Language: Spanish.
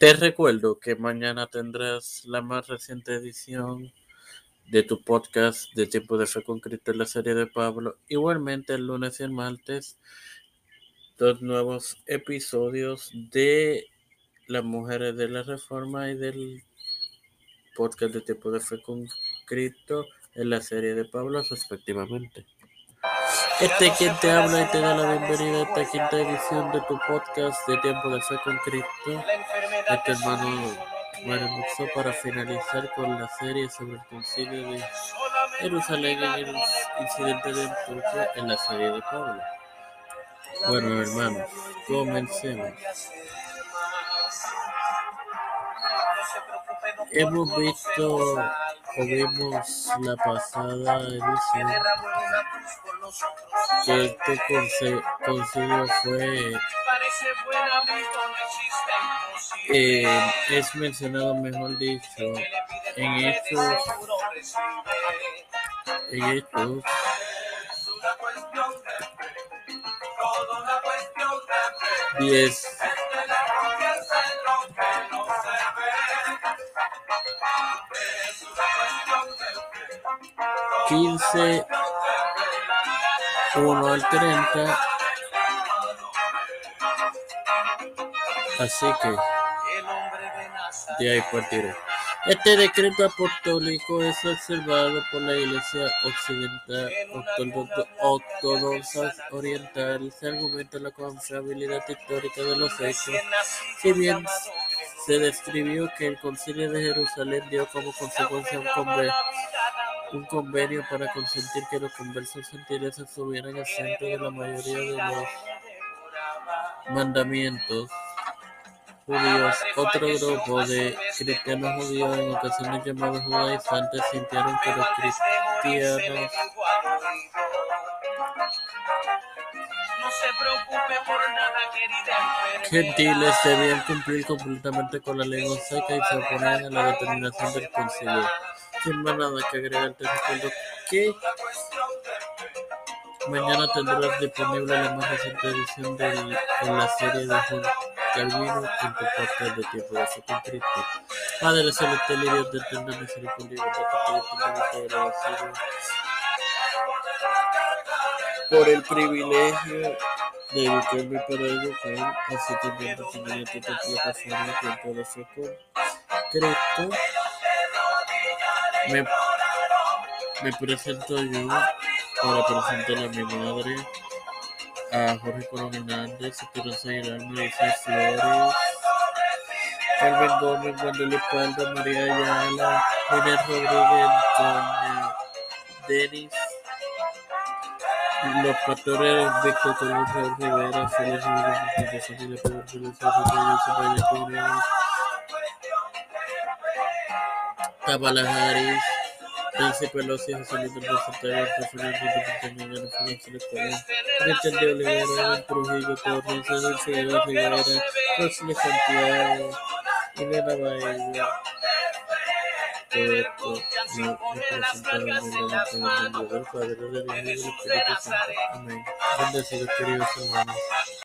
Te recuerdo que mañana tendrás la más reciente edición de tu podcast de Tiempo de Fe con Cristo en la serie de Pablo. Igualmente el lunes y el martes, dos nuevos episodios de las mujeres de la Reforma y del podcast de Tiempo de Fe con Cristo en la serie de Pablo respectivamente. Este es quien te habla y te da la bienvenida a esta quinta edición de tu podcast de Tiempo de Fe con Cristo. Este hermano Muxo para finalizar con la serie sobre el concilio de Jerusalén en el incidente de Turquía en la serie de Pablo. Bueno, hermanos, comencemos. Hemos visto o vimos la pasada edición que este concilio fue eh, es mencionado mejor dicho en estos en estos diez quince uno al treinta así que de ahí partiré este decreto apostólico es observado por la Iglesia Occidental Ortodoxa Oriental. Se argumenta la confiabilidad histórica de los hechos, si bien se describió que el Concilio de Jerusalén dio como consecuencia un convenio, para consentir que los conversos gentiles estuvieran centro de la mayoría de los mandamientos judíos. Otro grupo de cristianos judíos, en ocasiones llamados judaizantes, sintieron que los cristianos gentiles debían cumplir completamente con la ley mosaica y se oponían a la determinación del concilio. Sin más nada que agregar, te recuerdo que mañana tendrás disponible la más reciente edición de la serie de Juan Calvino en tu podcast de tiempo de fe con Cristo. Padre celestial y Dios de eterna misericordia te agradecido por el privilegio de educarme para educar, así también también tu plataforma Tiempo de Fe con Cristo. Me, me presento yo para presentar a mi madre, a Jorge Colón Hernández, Esperanza Aguilar, Melissa Flores, Carmen Gómez, Manuel Espalda, María Ayala, Inés Rodríguez, Antonio, Denis, los pastores Víctor Colón, Rivera, Félix Rodríguez, Familia Pedro Félix, José Valle Cuneo, Kamala Harris, Nancy Pelosi, José Luis del Secretario, Presidente de Dominicana, Financiero Electoral, Cristian de Olivera, Trujillo Torres, Figueroa Rivera, Rosely Santiago, Elena representa en el. Amén. Bendecidos, queridos hermanos.